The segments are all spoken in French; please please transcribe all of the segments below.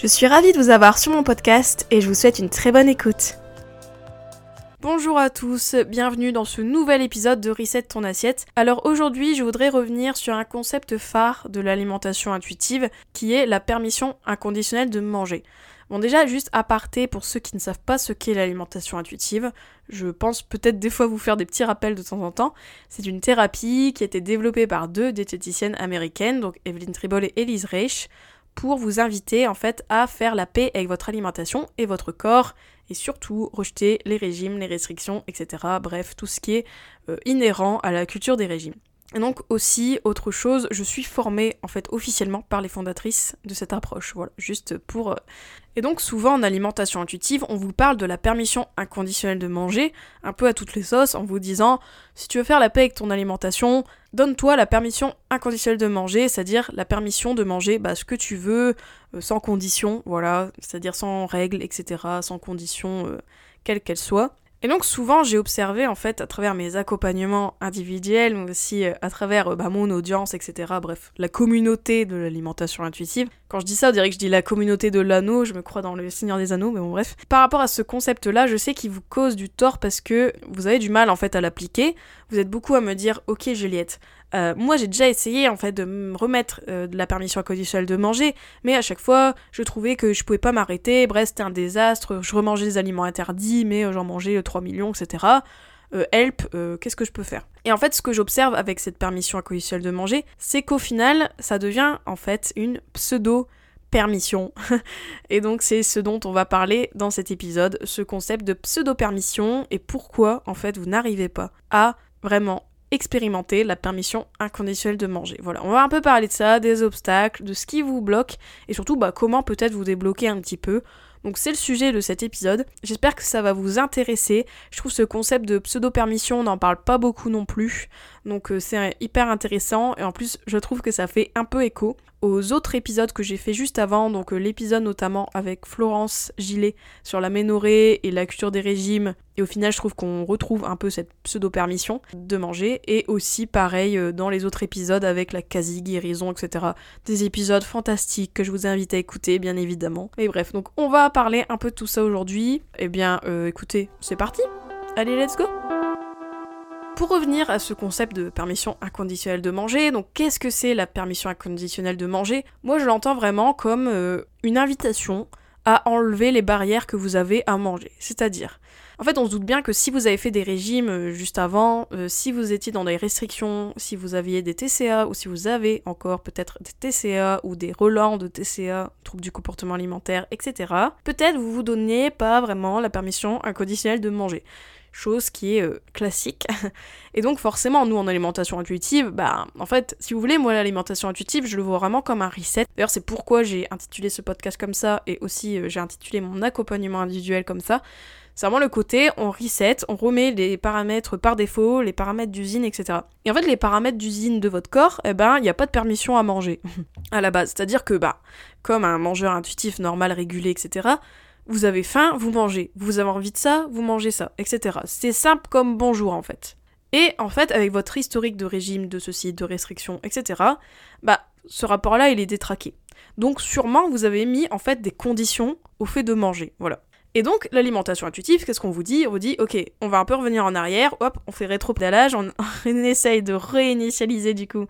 Je suis ravie de vous avoir sur mon podcast et je vous souhaite une très bonne écoute. Bonjour à tous, bienvenue dans ce nouvel épisode de Reset ton assiette. Alors aujourd'hui, je voudrais revenir sur un concept phare de l'alimentation intuitive qui est la permission inconditionnelle de manger. Bon déjà, juste à aparté pour ceux qui ne savent pas ce qu'est l'alimentation intuitive, je pense peut-être des fois vous faire des petits rappels de temps en temps. C'est une thérapie qui a été développée par deux diététiciennes américaines, donc Evelyn Tribol et Elise Reich, pour vous inviter en fait à faire la paix avec votre alimentation et votre corps et surtout rejeter les régimes, les restrictions, etc. Bref, tout ce qui est euh, inhérent à la culture des régimes. Et donc aussi, autre chose, je suis formée en fait officiellement par les fondatrices de cette approche. Voilà, juste pour... Euh, et donc souvent en alimentation intuitive, on vous parle de la permission inconditionnelle de manger, un peu à toutes les sauces, en vous disant, si tu veux faire la paix avec ton alimentation, donne-toi la permission inconditionnelle de manger, c'est-à-dire la permission de manger bah, ce que tu veux, euh, sans condition, voilà, c'est-à-dire sans règles, etc., sans condition, euh, quelle qu'elle soit. Et donc souvent j'ai observé en fait à travers mes accompagnements individuels, mais aussi euh, à travers euh, bah, mon audience, etc. Bref, la communauté de l'alimentation intuitive. Quand je dis ça, on dirait que je dis la communauté de l'anneau, je me crois dans le Seigneur des Anneaux, mais bon bref. Par rapport à ce concept-là, je sais qu'il vous cause du tort parce que vous avez du mal en fait à l'appliquer. Vous êtes beaucoup à me dire, ok Juliette, euh, moi, j'ai déjà essayé en fait de me remettre euh, de la permission inconditionnelle de manger, mais à chaque fois, je trouvais que je pouvais pas m'arrêter. Bref, c'était un désastre. Je remangeais des aliments interdits, mais euh, j'en mangeais 3 millions, etc. help, qu'est-ce que je peux faire? Et en fait, ce que j'observe avec cette permission inconditionnelle de manger, c'est qu'au final, ça devient en fait une pseudo permission. et donc c'est ce dont on va parler dans cet épisode, ce concept de pseudo-permission et pourquoi en fait vous n'arrivez pas à vraiment expérimenter la permission inconditionnelle de manger. Voilà, on va un peu parler de ça, des obstacles, de ce qui vous bloque et surtout bah, comment peut-être vous débloquer un petit peu. Donc c'est le sujet de cet épisode. J'espère que ça va vous intéresser. Je trouve ce concept de pseudo-permission, on n'en parle pas beaucoup non plus. Donc euh, c'est hyper intéressant et en plus je trouve que ça fait un peu écho aux autres épisodes que j'ai fait juste avant, donc euh, l'épisode notamment avec Florence Gillet sur la ménorée et la culture des régimes. Et au final, je trouve qu'on retrouve un peu cette pseudo-permission de manger. Et aussi pareil euh, dans les autres épisodes avec la quasi-guérison, etc. Des épisodes fantastiques que je vous invite à écouter, bien évidemment. Et bref, donc on va parler un peu de tout ça aujourd'hui. Eh bien, écoutez, c'est parti Allez, let's go pour revenir à ce concept de permission inconditionnelle de manger, donc qu'est-ce que c'est la permission inconditionnelle de manger? Moi je l'entends vraiment comme euh, une invitation à enlever les barrières que vous avez à manger. C'est-à-dire, en fait on se doute bien que si vous avez fait des régimes euh, juste avant, euh, si vous étiez dans des restrictions, si vous aviez des TCA ou si vous avez encore peut-être des TCA ou des relents de TCA, troubles du comportement alimentaire, etc., peut-être vous vous donniez pas vraiment la permission inconditionnelle de manger chose qui est euh, classique. Et donc forcément, nous en alimentation intuitive, bah en fait, si vous voulez, moi l'alimentation intuitive, je le vois vraiment comme un reset. D'ailleurs, c'est pourquoi j'ai intitulé ce podcast comme ça et aussi j'ai intitulé mon accompagnement individuel comme ça. C'est vraiment le côté, on reset, on remet les paramètres par défaut, les paramètres d'usine, etc. Et en fait, les paramètres d'usine de votre corps, eh ben, il n'y a pas de permission à manger à la base. C'est-à-dire que, bah, comme un mangeur intuitif normal, régulé, etc., vous avez faim, vous mangez. Vous avez envie de ça, vous mangez ça, etc. C'est simple comme bonjour en fait. Et en fait, avec votre historique de régime, de ceci, de restriction, etc., bah, ce rapport-là, il est détraqué. Donc sûrement, vous avez mis en fait des conditions au fait de manger. Voilà. Et donc, l'alimentation intuitive, qu'est-ce qu'on vous dit? On vous dit, ok, on va un peu revenir en arrière, hop, on fait rétro-pédalage, on, essaye de réinitialiser du coup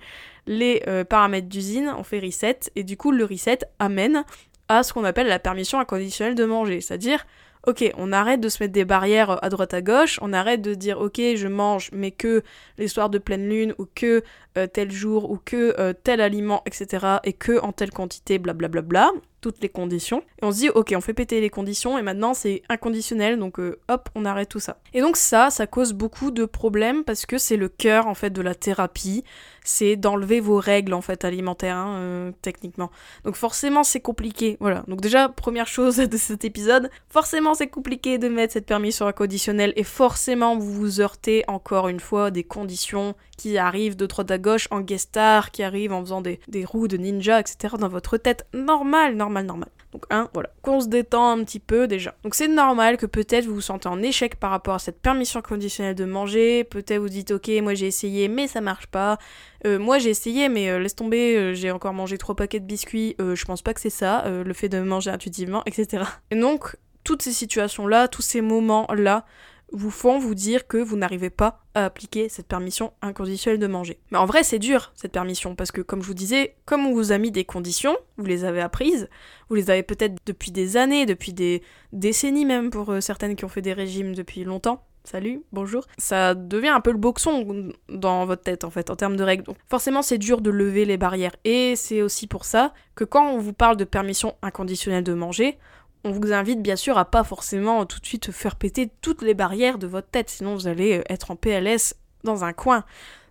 les euh, paramètres d'usine, on fait reset, et du coup, le reset amène à ce qu'on appelle la permission inconditionnelle de manger. C'est-à-dire, ok, on arrête de se mettre des barrières à droite à gauche, on arrête de dire ok, je mange, mais que les soirs de pleine lune ou que euh, tel jour ou que euh, tel aliment, etc. et que en telle quantité, blablabla. Bla bla bla, toutes les conditions. Et on se dit, ok, on fait péter les conditions et maintenant c'est inconditionnel, donc euh, hop, on arrête tout ça. Et donc ça, ça cause beaucoup de problèmes parce que c'est le cœur en fait de la thérapie, c'est d'enlever vos règles en fait alimentaires, hein, techniquement. Donc forcément c'est compliqué, voilà. Donc déjà, première chose de cet épisode, forcément c'est compliqué de mettre cette permission inconditionnelle et forcément vous vous heurtez encore une fois des conditions qui arrivent de à gauche en guest star, qui arrivent en faisant des, roues de ninja, etc. dans votre tête. Normal, normal, normal. Donc, un, voilà, qu'on se détend un petit peu déjà. Donc, c'est normal que peut-être vous vous sentez en échec par rapport à cette permission conditionnelle de manger. Peut-être vous dites, ok, moi j'ai essayé, mais ça marche pas. Euh, moi j'ai essayé, mais euh, laisse tomber, euh, j'ai encore mangé trois paquets de biscuits. Je pense pas que c'est ça, le fait de manger intuitivement, etc. Et donc, toutes ces situations-là, tous ces moments-là, vous font vous dire que vous n'arrivez pas à appliquer cette permission inconditionnelle de manger. Mais en vrai, c'est dur, cette permission, parce que comme je vous disais, comme on vous a mis des conditions, vous les avez apprises, vous les avez peut-être depuis des années, depuis des décennies même, pour euh, certaines qui ont fait des régimes depuis longtemps. Salut, bonjour. Ça devient un peu le boxon dans votre tête en fait en termes de règles. Donc forcément c'est dur de lever les barrières et c'est aussi pour ça que quand on vous parle de permission inconditionnelle de manger, on vous invite bien sûr à pas forcément tout de suite faire péter toutes les barrières de votre tête, sinon vous allez euh, être en PLS dans un coin.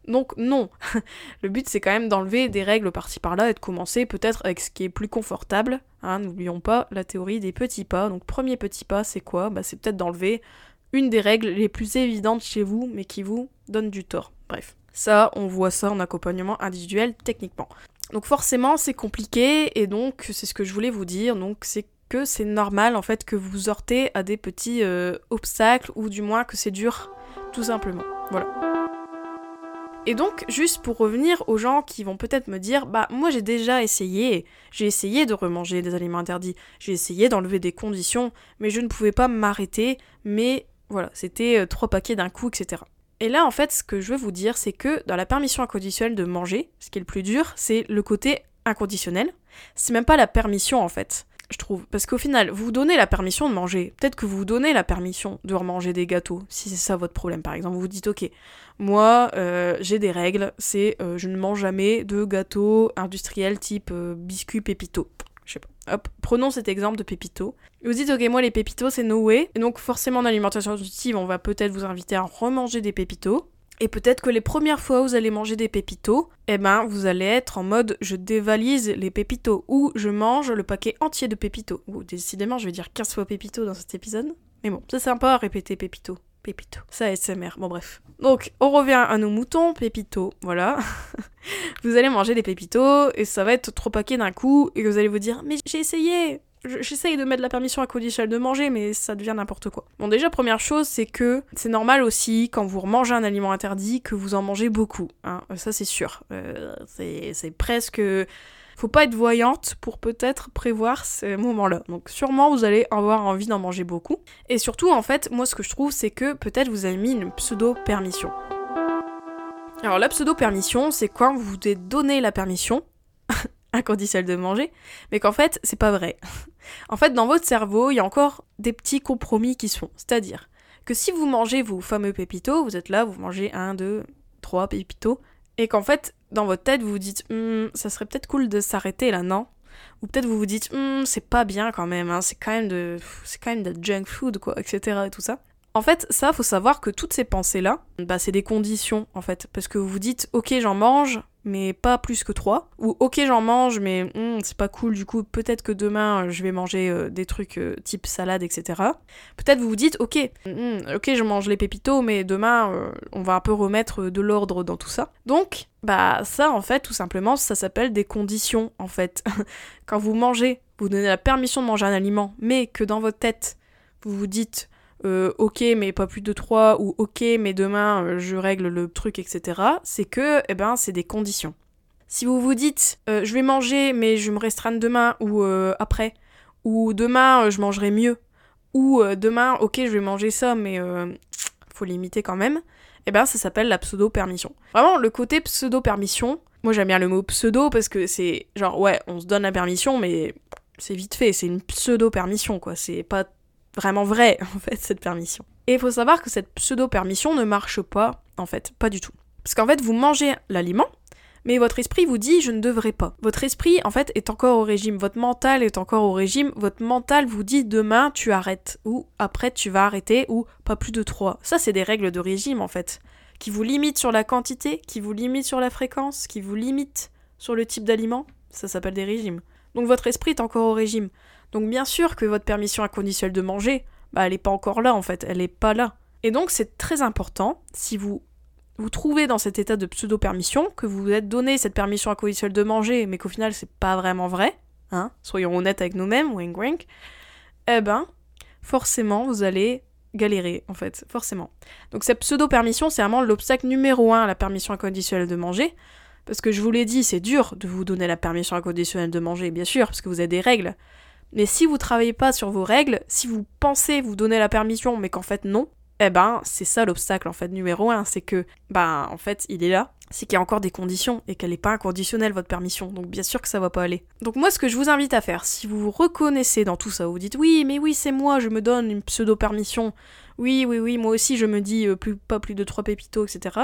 Donc non, le but c'est quand même d'enlever des règles par-ci par-là et de commencer peut-être avec ce qui est plus confortable. Hein, N'oublions pas la théorie des petits pas. Donc premier petit pas c'est quoi? Bah, C'est peut-être d'enlever une des règles les plus évidentes chez vous mais qui vous donne du tort. Bref, ça on voit ça en accompagnement individuel techniquement. Donc forcément c'est compliqué et donc c'est ce que je voulais vous dire. Donc c'est que c'est normal en fait que vous heurtez à des petits euh, obstacles ou du moins que c'est dur tout simplement. Voilà. Et donc, juste pour revenir aux gens qui vont peut-être me dire, bah moi j'ai déjà essayé, j'ai essayé de remanger des aliments interdits, j'ai essayé d'enlever des conditions, mais je ne pouvais pas m'arrêter, mais voilà, c'était euh, trois paquets d'un coup, etc. Et là, en fait, ce que je veux vous dire, c'est que dans la permission inconditionnelle de manger, ce qui est le plus dur, c'est le côté inconditionnel. C'est même pas la permission, en fait je trouve. Parce qu'au final, vous vous donnez la permission de manger. Peut-être que vous vous donnez la permission de remanger des gâteaux, si c'est ça votre problème. Par exemple, vous vous dites, ok, moi, euh, j'ai des règles, c'est euh, je ne mange jamais de gâteaux industriels type euh, biscuits pépito. Je sais pas. Hop, prenons cet exemple de pépito. Vous dites, ok, moi les pépitos, c'est no way. Et donc, forcément, en alimentation intuitive, on va peut-être vous inviter à remanger des pépitos. Et peut-être que les premières fois où vous allez manger des pépitos, eh ben vous allez être en mode je dévalise les pépitos ou je mange le paquet entier de pépitos. Ou décidément, je vais dire 15 fois pépitos dans cet épisode. Mais bon, c'est sympa à répéter pépito. Pépito. Ça SMR. Bon bref. Donc, on revient à nos moutons, pépito. Voilà. vous allez manger des pépitos et ça va être trop paquets d'un coup et vous allez vous dire mais j'ai essayé, J'essaye de mettre la permission à conditionnelle de manger, mais ça devient n'importe quoi. Bon, déjà, première chose, c'est que c'est normal aussi, quand vous remangez un aliment interdit, que vous en mangez beaucoup. Hein. Ça, c'est sûr. Euh, c'est presque... Faut pas être voyante pour peut-être prévoir ces moments-là. Donc sûrement vous allez avoir envie d'en manger beaucoup. Et surtout, en fait, moi ce que je trouve, c'est que peut-être vous avez mis une pseudo-permission. Alors la pseudo-permission, c'est quand vous vous êtes donné la permission, inconditionnel de manger, mais qu'en fait, c'est pas vrai. en fait, dans votre cerveau, il y a encore des petits compromis qui se font. C'est-à-dire que si vous mangez vos fameux pépitos, vous êtes là, vous mangez un, deux, trois pépitos, et qu'en fait, dans votre tête, vous vous dites, hm, ça serait peut-être cool de s'arrêter là, non? Ou peut-être vous vous dites, hm, c'est pas bien quand même, hein, c'est quand même de, c'est quand même de junk food, quoi, etc. et tout ça. En fait, ça, faut savoir que toutes ces pensées-là, bah, c'est des conditions, en fait. Parce que vous vous dites, ok, j'en mange, mais pas plus que 3. Ou ok j'en mange mais hmm, c'est pas cool du coup peut-être que demain euh, je vais manger euh, des trucs euh, type salade etc. Peut-être vous vous dites ok hmm, ok je mange les pépitos mais demain on va un peu remettre de l'ordre dans tout ça. Donc bah ça en fait tout simplement ça s'appelle des conditions en fait. Quand vous mangez, vous donnez la permission de manger un aliment mais que dans votre tête vous vous dites euh, ok mais pas plus de 3 ou ok mais demain euh, je règle le truc etc c'est que eh ben c'est des conditions. Si vous vous dites euh, je vais manger mais je me restreindre demain ou après ou demain je mangerai mieux ou demain ok je vais manger ça mais faut limiter quand même eh ben ça s'appelle la pseudo permission vraiment le côté pseudo permission moi j'aime bien le mot pseudo parce que c'est genre ouais on se donne la permission mais c'est vite fait c'est une pseudo permission quoi c'est pas vraiment vrai, en fait, cette permission. Et il faut savoir que cette pseudo-permission ne marche pas, en fait, pas du tout. Parce qu'en fait, vous mangez l'aliment, mais votre esprit vous dit je ne devrais pas. Votre esprit en fait est encore au régime, votre mental est encore au régime, votre mental vous dit demain tu arrêtes ou après tu vas arrêter ou pas plus de 3. Ça c'est des règles de régime en fait qui vous limitent sur la quantité, qui vous limitent sur la fréquence, qui vous limitent sur le type d'aliment, ça s'appelle des régimes. Donc votre esprit est encore au régime. Donc bien sûr que votre permission inconditionnelle de manger, bah elle n'est pas encore là en fait, elle n'est pas là. Et donc c'est très important, si vous vous trouvez dans cet état de pseudo-permission, que vous vous êtes donné cette permission inconditionnelle de manger, mais qu'au final c'est pas vraiment vrai, hein, soyons honnêtes avec nous-mêmes, wink wink, eh ben, forcément vous allez galérer en fait, forcément. Donc cette pseudo-permission, c'est vraiment l'obstacle numéro un à la permission inconditionnelle de manger, parce que je vous l'ai dit, c'est dur de vous donner la permission inconditionnelle de manger, bien sûr, parce que vous avez des règles. Mais si vous travaillez pas sur vos règles, si vous pensez vous donner la permission, mais qu'en fait non, eh ben c'est ça l'obstacle en fait numéro un, c'est que ben en fait il est là, c'est qu'il y a encore des conditions et qu'elle n'est pas inconditionnelle votre permission, donc bien sûr que ça va pas aller. Donc moi ce que je vous invite à faire, si vous vous reconnaissez dans tout ça, vous dites oui mais oui c'est moi, je me donne une pseudo permission, oui oui oui moi aussi je me dis euh, plus, pas plus de trois pépitos etc.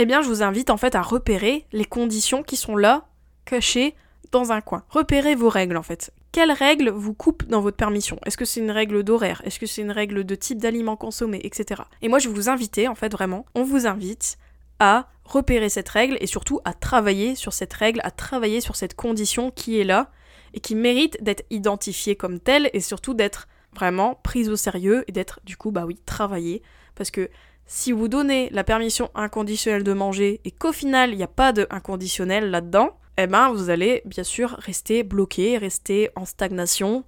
Eh bien je vous invite en fait à repérer les conditions qui sont là, cachées dans un coin. Repérez vos règles en fait. Quelles règles vous coupent dans votre permission? Est-ce que c'est une règle d'horaire? Est-ce que c'est une règle de type d'aliment consommé, etc. Et moi je vais vous inviter, en fait vraiment, on vous invite à repérer cette règle et surtout à travailler sur cette règle, à travailler sur cette condition qui est là et qui mérite d'être identifiée comme telle et surtout d'être vraiment prise au sérieux et d'être du coup bah oui travaillée parce que si vous donnez la permission inconditionnelle de manger et qu'au final il n'y a pas de inconditionnel là-dedans, eh ben vous allez bien sûr rester bloqué, rester en stagnation.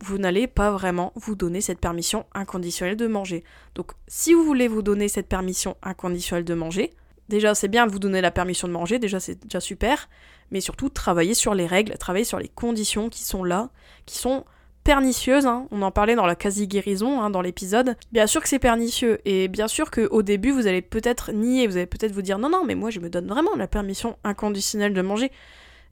Vous n'allez pas vraiment vous donner cette permission inconditionnelle de manger. Donc si vous voulez vous donner cette permission inconditionnelle de manger, déjà c'est bien de vous donner la permission de manger, déjà c'est déjà super, mais surtout travailler sur les règles, travailler sur les conditions qui sont là, qui sont pernicieuse, hein. on en parlait dans la quasi-guérison, hein, dans l'épisode. Bien sûr que c'est pernicieux, et bien sûr qu'au début, vous allez peut-être nier, vous allez peut-être vous dire non, non, mais moi je me donne vraiment la permission inconditionnelle de manger.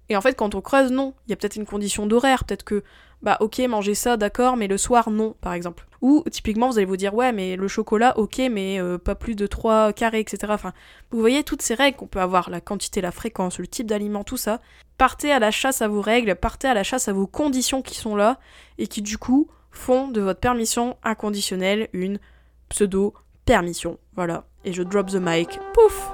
Et en fait, quand on creuse, non. Il y a peut-être une condition d'horaire, peut-être que, bah ok, manger ça, d'accord, mais le soir, non, par exemple. Ou typiquement, vous allez vous dire, ouais, mais le chocolat, ok, mais euh, pas plus de 3 carrés, etc. Enfin, vous voyez toutes ces règles qu'on peut avoir, la quantité, la fréquence, le type d'aliment, tout ça. Partez à la chasse à vos règles, partez à la chasse à vos conditions qui sont là, et qui du coup font de votre permission inconditionnelle une pseudo-permission. Voilà. Et je drop the mic. Pouf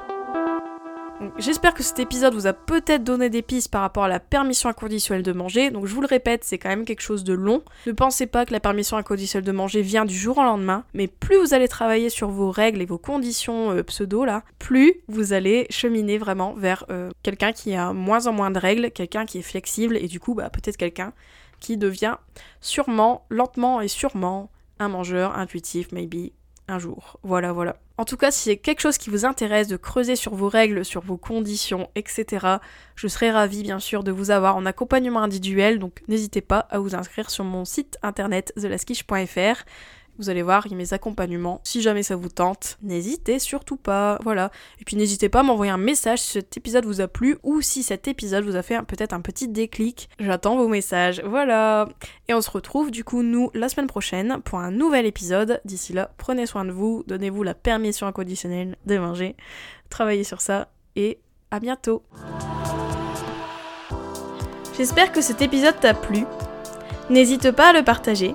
J'espère que cet épisode vous a peut-être donné des pistes par rapport à la permission inconditionnelle de manger. Donc je vous le répète, c'est quand même quelque chose de long. Ne pensez pas que la permission inconditionnelle de manger vient du jour au lendemain, mais plus vous allez travailler sur vos règles et vos conditions euh, pseudo là, plus vous allez cheminer vraiment vers euh, quelqu'un qui a moins en moins de règles, quelqu'un qui est flexible et du coup bah, peut-être quelqu'un qui devient sûrement, lentement et sûrement un mangeur intuitif, maybe, un jour. Voilà, voilà. En tout cas, si c'est quelque chose qui vous intéresse de creuser sur vos règles, sur vos conditions, etc., je serais ravie bien sûr de vous avoir en accompagnement individuel, donc n'hésitez pas à vous inscrire sur mon site internet thelaskish.fr. Vous allez voir, il y a mes accompagnements. Si jamais ça vous tente, n'hésitez surtout pas. Voilà. Et puis n'hésitez pas à m'envoyer un message si cet épisode vous a plu ou si cet épisode vous a fait peut-être un petit déclic. J'attends vos messages. Voilà. Et on se retrouve du coup, nous, la semaine prochaine pour un nouvel épisode. D'ici là, prenez soin de vous, donnez-vous la permission inconditionnelle de manger. Travaillez sur ça et à bientôt. J'espère que cet épisode t'a plu. N'hésite pas à le partager